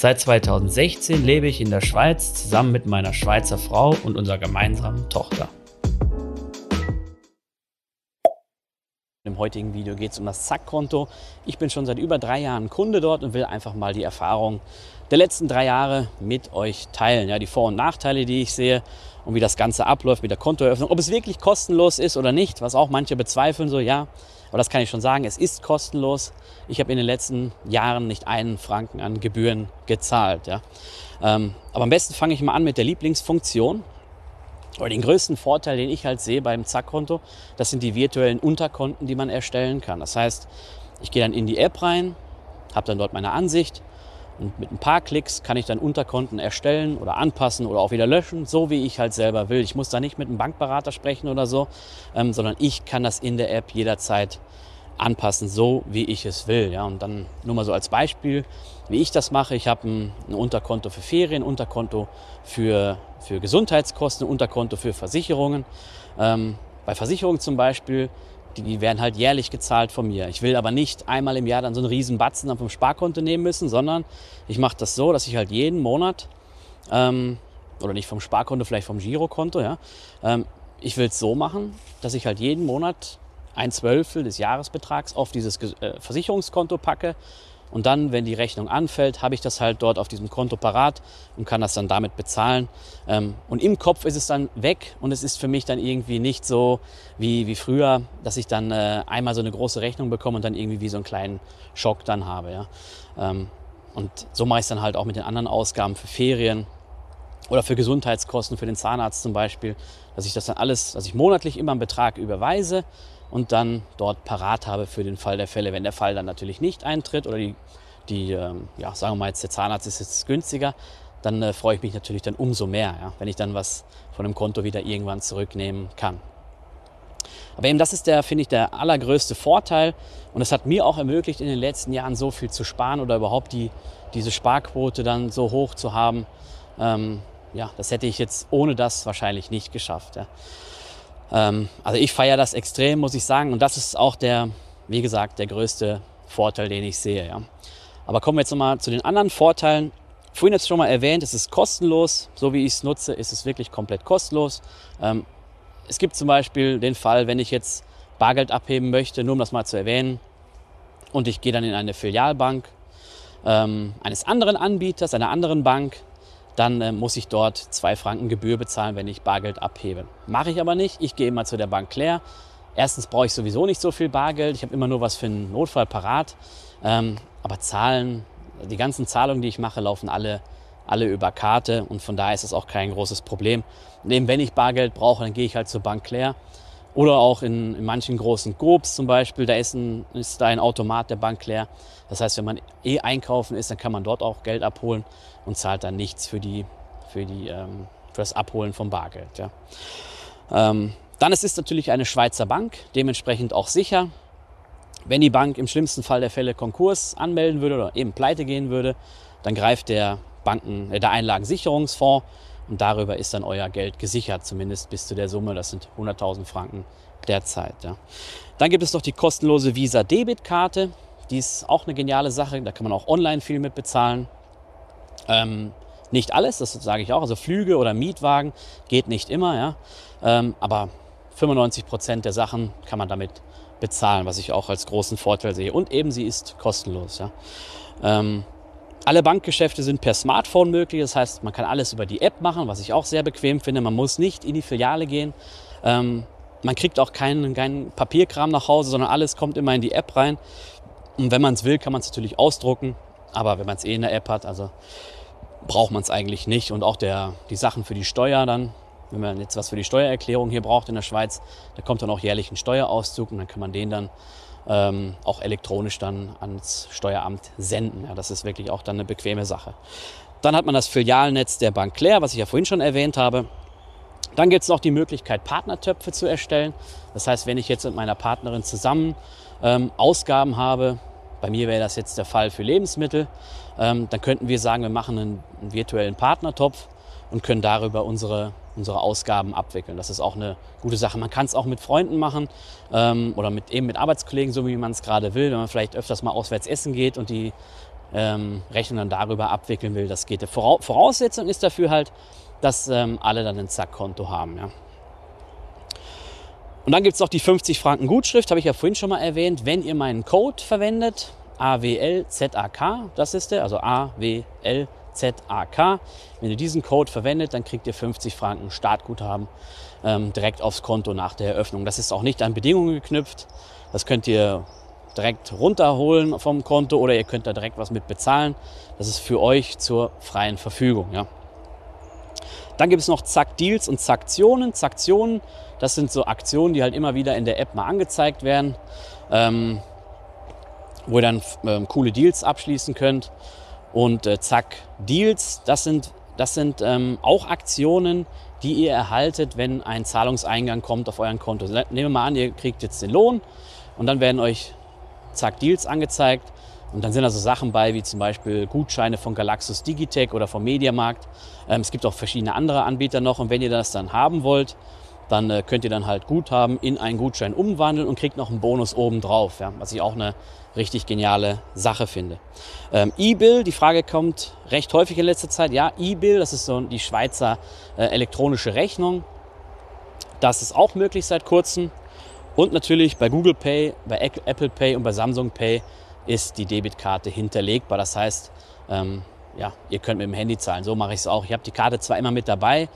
Seit 2016 lebe ich in der Schweiz zusammen mit meiner Schweizer Frau und unserer gemeinsamen Tochter. Heutigen Video geht es um das Zack-Konto. Ich bin schon seit über drei Jahren Kunde dort und will einfach mal die Erfahrung der letzten drei Jahre mit euch teilen. Ja, die Vor- und Nachteile, die ich sehe und wie das Ganze abläuft mit der Kontoeröffnung. Ob es wirklich kostenlos ist oder nicht, was auch manche bezweifeln, so ja, aber das kann ich schon sagen, es ist kostenlos. Ich habe in den letzten Jahren nicht einen Franken an Gebühren gezahlt. Ja. Ähm, aber am besten fange ich mal an mit der Lieblingsfunktion. Oder den größten Vorteil, den ich halt sehe beim Zack-Konto, das sind die virtuellen Unterkonten, die man erstellen kann. Das heißt, ich gehe dann in die App rein, habe dann dort meine Ansicht und mit ein paar Klicks kann ich dann Unterkonten erstellen oder anpassen oder auch wieder löschen, so wie ich halt selber will. Ich muss da nicht mit einem Bankberater sprechen oder so, ähm, sondern ich kann das in der App jederzeit anpassen, so wie ich es will. Ja. Und dann nur mal so als Beispiel, wie ich das mache. Ich habe ein, ein Unterkonto für Ferien, Unterkonto für, für Gesundheitskosten, Unterkonto für Versicherungen. Ähm, bei Versicherungen zum Beispiel, die, die werden halt jährlich gezahlt von mir. Ich will aber nicht einmal im Jahr dann so einen riesen Batzen vom Sparkonto nehmen müssen, sondern ich mache das so, dass ich halt jeden Monat, ähm, oder nicht vom Sparkonto, vielleicht vom Girokonto, ja, ähm, ich will es so machen, dass ich halt jeden Monat ein Zwölftel des Jahresbetrags auf dieses äh, Versicherungskonto packe. Und dann, wenn die Rechnung anfällt, habe ich das halt dort auf diesem Konto parat und kann das dann damit bezahlen. Ähm, und im Kopf ist es dann weg und es ist für mich dann irgendwie nicht so wie, wie früher, dass ich dann äh, einmal so eine große Rechnung bekomme und dann irgendwie wie so einen kleinen Schock dann habe. Ähm, und so mache ich es dann halt auch mit den anderen Ausgaben für Ferien oder für Gesundheitskosten, für den Zahnarzt zum Beispiel, dass ich das dann alles, dass ich monatlich immer einen Betrag überweise und dann dort parat habe für den Fall der Fälle. Wenn der Fall dann natürlich nicht eintritt oder die, die ähm, ja, sagen wir mal jetzt der Zahnarzt ist jetzt günstiger, dann äh, freue ich mich natürlich dann umso mehr, ja, wenn ich dann was von dem Konto wieder irgendwann zurücknehmen kann. Aber eben das ist der, finde ich, der allergrößte Vorteil und es hat mir auch ermöglicht, in den letzten Jahren so viel zu sparen oder überhaupt die, diese Sparquote dann so hoch zu haben. Ähm, ja, das hätte ich jetzt ohne das wahrscheinlich nicht geschafft. Ja. Ähm, also ich feiere das extrem, muss ich sagen. Und das ist auch der, wie gesagt, der größte Vorteil, den ich sehe. Ja. Aber kommen wir jetzt nochmal zu den anderen Vorteilen. Vorhin jetzt schon mal erwähnt, es ist kostenlos. So wie ich es nutze, ist es wirklich komplett kostenlos. Ähm, es gibt zum Beispiel den Fall, wenn ich jetzt Bargeld abheben möchte, nur um das mal zu erwähnen, und ich gehe dann in eine Filialbank ähm, eines anderen Anbieters, einer anderen Bank, dann äh, muss ich dort zwei Franken Gebühr bezahlen, wenn ich Bargeld abhebe. Mache ich aber nicht. Ich gehe immer zu der Bank Claire. Erstens brauche ich sowieso nicht so viel Bargeld. Ich habe immer nur was für einen Notfall parat. Ähm, aber Zahlen, die ganzen Zahlungen, die ich mache, laufen alle, alle über Karte und von daher ist es auch kein großes Problem. Und eben wenn ich Bargeld brauche, dann gehe ich halt zur Bank Claire. Oder auch in, in manchen großen Gobs zum Beispiel, da ist, ein, ist da ein Automat der Bank Claire. Das heißt, wenn man eh einkaufen ist, dann kann man dort auch Geld abholen und zahlt dann nichts für, die, für, die, ähm, für das Abholen vom Bargeld. Ja. Ähm, dann ist es natürlich eine Schweizer Bank, dementsprechend auch sicher. Wenn die Bank im schlimmsten Fall der Fälle Konkurs anmelden würde oder eben pleite gehen würde, dann greift der, Banken, äh, der Einlagensicherungsfonds und darüber ist dann euer Geld gesichert, zumindest bis zu der Summe, das sind 100.000 Franken derzeit. Ja. Dann gibt es noch die kostenlose Visa-Debit-Karte. Die ist auch eine geniale Sache, da kann man auch online viel mit bezahlen. Ähm, nicht alles, das sage ich auch. Also Flüge oder Mietwagen geht nicht immer, ja. Ähm, aber 95 Prozent der Sachen kann man damit bezahlen, was ich auch als großen Vorteil sehe. Und eben sie ist kostenlos. Ja. Ähm, alle Bankgeschäfte sind per Smartphone möglich, das heißt, man kann alles über die App machen, was ich auch sehr bequem finde. Man muss nicht in die Filiale gehen. Ähm, man kriegt auch keinen, keinen Papierkram nach Hause, sondern alles kommt immer in die App rein. Und wenn man es will, kann man es natürlich ausdrucken. Aber wenn man es eh in der App hat, also braucht man es eigentlich nicht. Und auch der, die Sachen für die Steuer dann, wenn man jetzt was für die Steuererklärung hier braucht in der Schweiz, da kommt dann auch jährlich ein Steuerauszug und dann kann man den dann ähm, auch elektronisch dann ans Steueramt senden. Ja, das ist wirklich auch dann eine bequeme Sache. Dann hat man das Filialnetz der Bank Claire, was ich ja vorhin schon erwähnt habe. Dann gibt es noch die Möglichkeit, Partnertöpfe zu erstellen. Das heißt, wenn ich jetzt mit meiner Partnerin zusammen ähm, Ausgaben habe, bei mir wäre das jetzt der Fall für Lebensmittel, ähm, dann könnten wir sagen, wir machen einen, einen, virtuellen Partnertopf und können darüber unsere, unsere Ausgaben abwickeln. Das ist auch eine gute Sache. Man kann es auch mit Freunden machen ähm, oder mit, eben mit Arbeitskollegen, so wie man es gerade will. Wenn man vielleicht öfters mal auswärts essen geht und die ähm, Rechnung dann darüber abwickeln will, das geht. Voraussetzung ist dafür halt, dass ähm, alle dann ein Zack-Konto haben. Ja. Und dann gibt es noch die 50 Franken Gutschrift, habe ich ja vorhin schon mal erwähnt. Wenn ihr meinen Code verwendet, AWLZAK, das ist der, also AWLZAK. Wenn ihr diesen Code verwendet, dann kriegt ihr 50 Franken Startguthaben ähm, direkt aufs Konto nach der Eröffnung. Das ist auch nicht an Bedingungen geknüpft. Das könnt ihr direkt runterholen vom Konto oder ihr könnt da direkt was mit bezahlen. Das ist für euch zur freien Verfügung. Ja. Dann gibt es noch Zack Deals und Zacktionen. Zacktionen, das sind so Aktionen, die halt immer wieder in der App mal angezeigt werden, ähm, wo ihr dann ähm, coole Deals abschließen könnt. Und äh, Zack Deals, das sind, das sind ähm, auch Aktionen, die ihr erhaltet, wenn ein Zahlungseingang kommt auf euren Konto. Nehmen wir mal an, ihr kriegt jetzt den Lohn und dann werden euch Zack Deals angezeigt. Und dann sind da so Sachen bei, wie zum Beispiel Gutscheine von Galaxus Digitech oder vom Mediamarkt. Ähm, es gibt auch verschiedene andere Anbieter noch. Und wenn ihr das dann haben wollt, dann äh, könnt ihr dann halt Guthaben in einen Gutschein umwandeln und kriegt noch einen Bonus oben drauf, ja, was ich auch eine richtig geniale Sache finde. Ähm, E-Bill, die Frage kommt recht häufig in letzter Zeit. Ja, E-Bill, das ist so die Schweizer äh, elektronische Rechnung. Das ist auch möglich seit kurzem. Und natürlich bei Google Pay, bei Apple Pay und bei Samsung Pay ist die Debitkarte hinterlegbar. Das heißt, ähm, ja, ihr könnt mit dem Handy zahlen. So mache ich es auch. Ich habe die Karte zwar immer mit dabei,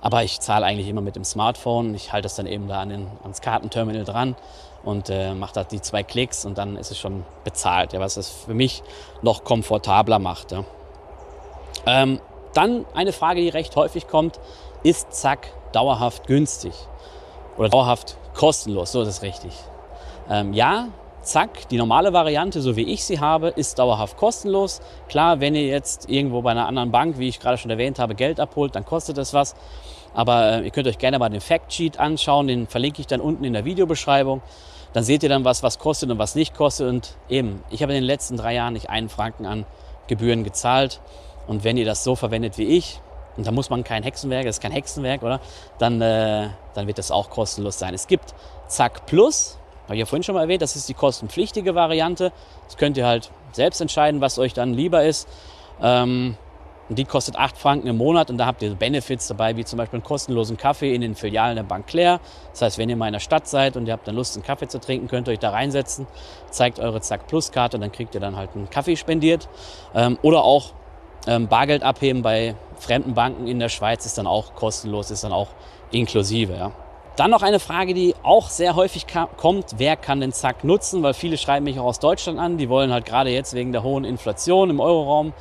aber ich zahle eigentlich immer mit dem Smartphone. Ich halte das dann eben da an den, ans Kartenterminal dran und äh, mache da die zwei Klicks und dann ist es schon bezahlt, ja, was es für mich noch komfortabler macht. Ja. Ähm, dann eine Frage, die recht häufig kommt, ist Zack dauerhaft günstig oder dauerhaft kostenlos? So ist es richtig. Ähm, ja, zack, die normale Variante, so wie ich sie habe, ist dauerhaft kostenlos. Klar, wenn ihr jetzt irgendwo bei einer anderen Bank, wie ich gerade schon erwähnt habe, Geld abholt, dann kostet das was. Aber äh, ihr könnt euch gerne mal den Factsheet anschauen, den verlinke ich dann unten in der Videobeschreibung. Dann seht ihr dann, was was kostet und was nicht kostet. Und eben, ich habe in den letzten drei Jahren nicht einen Franken an Gebühren gezahlt. Und wenn ihr das so verwendet wie ich, und da muss man kein Hexenwerk, das ist kein Hexenwerk, oder? Dann, äh, dann wird das auch kostenlos sein. Es gibt Zack Plus, habe ich ja vorhin schon mal erwähnt, das ist die kostenpflichtige Variante. Das könnt ihr halt selbst entscheiden, was euch dann lieber ist. Ähm, die kostet 8 Franken im Monat und da habt ihr Benefits dabei, wie zum Beispiel einen kostenlosen Kaffee in den Filialen der Bank Claire. Das heißt, wenn ihr mal in der Stadt seid und ihr habt dann Lust, einen Kaffee zu trinken, könnt ihr euch da reinsetzen, zeigt eure Zack Plus Karte und dann kriegt ihr dann halt einen Kaffee spendiert. Ähm, oder auch ähm, Bargeld abheben bei fremden Banken in der Schweiz ist dann auch kostenlos, ist dann auch inklusive. Ja. Dann noch eine Frage, die auch sehr häufig kommt. Wer kann den Zack nutzen? Weil viele schreiben mich auch aus Deutschland an. Die wollen halt gerade jetzt wegen der hohen Inflation im Euroraum,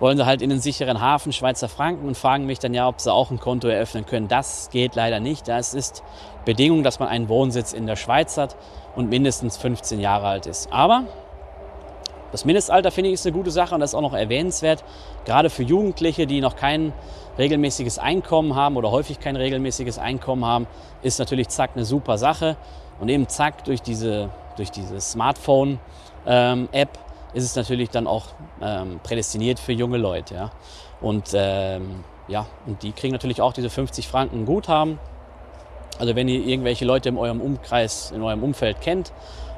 wollen sie halt in den sicheren Hafen Schweizer Franken und fragen mich dann ja, ob sie auch ein Konto eröffnen können. Das geht leider nicht. Das ist Bedingung, dass man einen Wohnsitz in der Schweiz hat und mindestens 15 Jahre alt ist. Aber das Mindestalter finde ich ist eine gute Sache und das ist auch noch erwähnenswert, gerade für Jugendliche, die noch kein regelmäßiges Einkommen haben oder häufig kein regelmäßiges Einkommen haben, ist natürlich Zack eine super Sache. Und eben Zack durch diese, durch diese Smartphone-App ähm, ist es natürlich dann auch ähm, prädestiniert für junge Leute. Ja? Und, ähm, ja, und die kriegen natürlich auch diese 50 Franken Guthaben. Also wenn ihr irgendwelche Leute in eurem Umkreis, in eurem Umfeld kennt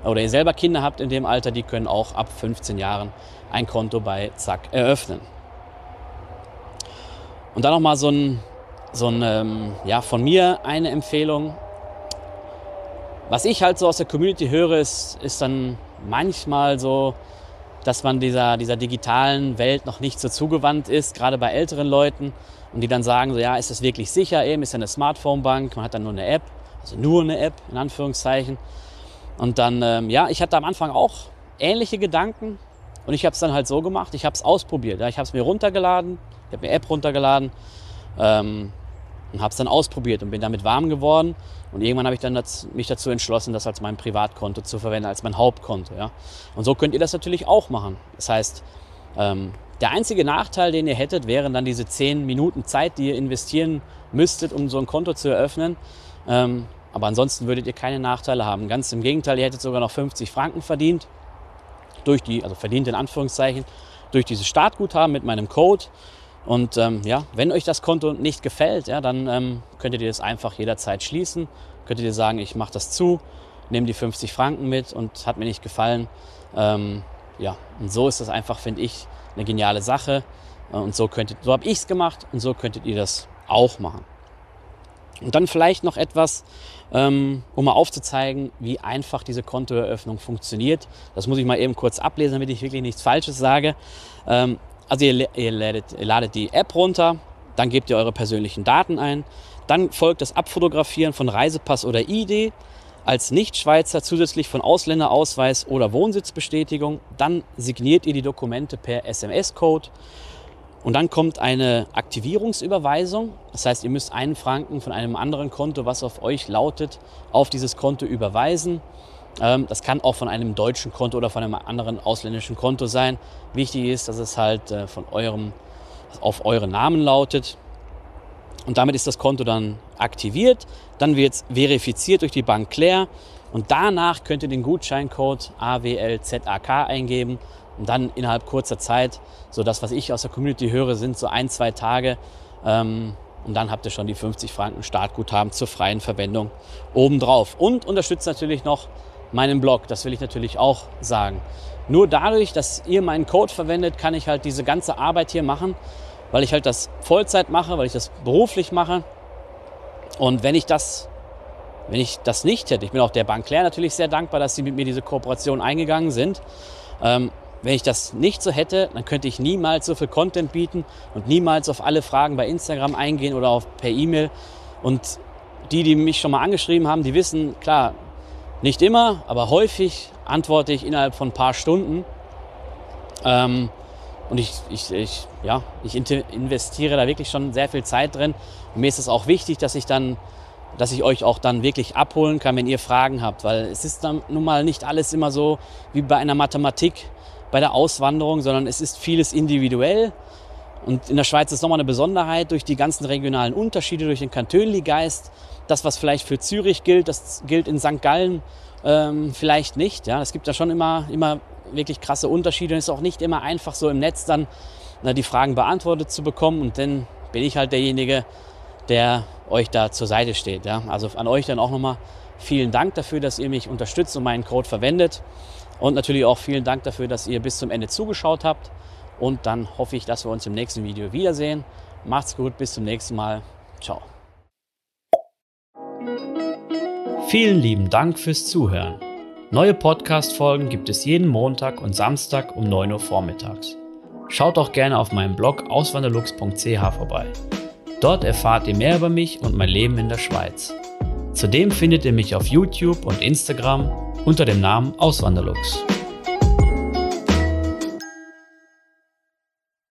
oder ihr selber Kinder habt in dem Alter, die können auch ab 15 Jahren ein Konto bei Zack eröffnen. Und dann nochmal so ein, so ein ähm, ja, von mir eine Empfehlung. Was ich halt so aus der Community höre, ist, ist dann manchmal so, dass man dieser, dieser digitalen Welt noch nicht so zugewandt ist, gerade bei älteren Leuten. Und die dann sagen so, ja, ist das wirklich sicher? Eben ist ja eine Smartphone-Bank, man hat dann nur eine App, also nur eine App in Anführungszeichen. Und dann, ähm, ja, ich hatte am Anfang auch ähnliche Gedanken und ich habe es dann halt so gemacht, ich habe es ausprobiert. Ja. Ich habe es mir runtergeladen, ich habe mir App runtergeladen ähm, und habe es dann ausprobiert und bin damit warm geworden. Und irgendwann habe ich dann das, mich dazu entschlossen, das als mein Privatkonto zu verwenden, als mein Hauptkonto. Ja. Und so könnt ihr das natürlich auch machen. Das heißt, ähm, Der einzige Nachteil, den ihr hättet, wären dann diese 10 Minuten Zeit, die ihr investieren müsstet, um so ein Konto zu eröffnen. Ähm, aber ansonsten würdet ihr keine Nachteile haben. Ganz im Gegenteil, ihr hättet sogar noch 50 Franken verdient. Durch die, also verdient in Anführungszeichen, durch dieses Startguthaben mit meinem Code. Und ähm, ja, wenn euch das Konto nicht gefällt, ja, dann ähm, könntet ihr es einfach jederzeit schließen. Könntet ihr sagen, ich mache das zu, nehme die 50 Franken mit und hat mir nicht gefallen. Ähm, ja, und so ist das einfach, finde ich, eine geniale Sache. Und so könntet, so habe ich es gemacht und so könntet ihr das auch machen. Und dann vielleicht noch etwas, ähm, um mal aufzuzeigen, wie einfach diese Kontoeröffnung funktioniert. Das muss ich mal eben kurz ablesen, damit ich wirklich nichts Falsches sage. Ähm, also ihr, ihr, ladet, ihr ladet die App runter, dann gebt ihr eure persönlichen Daten ein, dann folgt das Abfotografieren von Reisepass oder ID als Nichtschweizer zusätzlich von Ausländerausweis oder Wohnsitzbestätigung. Dann signiert ihr die Dokumente per SMS-Code und dann kommt eine Aktivierungsüberweisung. Das heißt, ihr müsst einen Franken von einem anderen Konto, was auf euch lautet, auf dieses Konto überweisen. Ähm, das kann auch von einem deutschen Konto oder von einem anderen ausländischen Konto sein. Wichtig ist, dass es halt äh, von eurem, auf euren Namen lautet. Und damit ist das Konto dann aktiviert. Dann wird es verifiziert durch die Bank Claire. Und danach könnt ihr den Gutscheincode AWLZAK eingeben und dann innerhalb kurzer Zeit, so das, was ich aus der Community höre, sind so ein, zwei Tage. Ähm, und dann habt ihr schon die 50 Franken Startguthaben zur freien Verwendung obendrauf. Und unterstützt natürlich noch meinen Blog. Das will ich natürlich auch sagen. Nur dadurch, dass ihr meinen Code verwendet, kann ich halt diese ganze Arbeit hier machen, weil ich halt das Vollzeit mache, weil ich das beruflich mache. Und wenn ich das, wenn ich das nicht hätte, ich bin auch der Bank Claire natürlich sehr dankbar, dass sie mit mir diese Kooperation eingegangen sind. Ähm, wenn ich das nicht so hätte, dann könnte ich niemals so viel Content bieten und niemals auf alle Fragen bei Instagram eingehen oder auf, per E-Mail. Und die, die mich schon mal angeschrieben haben, die wissen, klar, nicht immer, aber häufig antworte ich innerhalb von ein paar Stunden. Ähm, und ich, ich, ich, ja, ich investiere da wirklich schon sehr viel Zeit drin. Und mir ist es auch wichtig, dass ich dann, dass ich euch auch dann wirklich abholen kann, wenn ihr Fragen habt. Weil es ist dann nun mal nicht alles immer so wie bei einer Mathematik bei der Auswanderung, sondern es ist vieles individuell. Und in der Schweiz ist nochmal eine Besonderheit durch die ganzen regionalen Unterschiede, durch den Kantönli-Geist. Das, was vielleicht für Zürich gilt, das gilt in St. Gallen ähm, vielleicht nicht. Ja, es gibt da schon immer, immer wirklich krasse Unterschiede und es ist auch nicht immer einfach so im Netz dann na, die Fragen beantwortet zu bekommen. Und dann bin ich halt derjenige, der euch da zur Seite steht. Ja. Also an euch dann auch nochmal vielen Dank dafür, dass ihr mich unterstützt und meinen Code verwendet. Und natürlich auch vielen Dank dafür, dass ihr bis zum Ende zugeschaut habt. Und dann hoffe ich, dass wir uns im nächsten Video wiedersehen. Macht's gut, bis zum nächsten Mal. Ciao. Vielen lieben Dank fürs Zuhören. Neue Podcast-Folgen gibt es jeden Montag und Samstag um 9 Uhr vormittags. Schaut auch gerne auf meinem Blog auswanderlux.ch vorbei. Dort erfahrt ihr mehr über mich und mein Leben in der Schweiz. Zudem findet ihr mich auf YouTube und Instagram unter dem Namen Auswanderlux.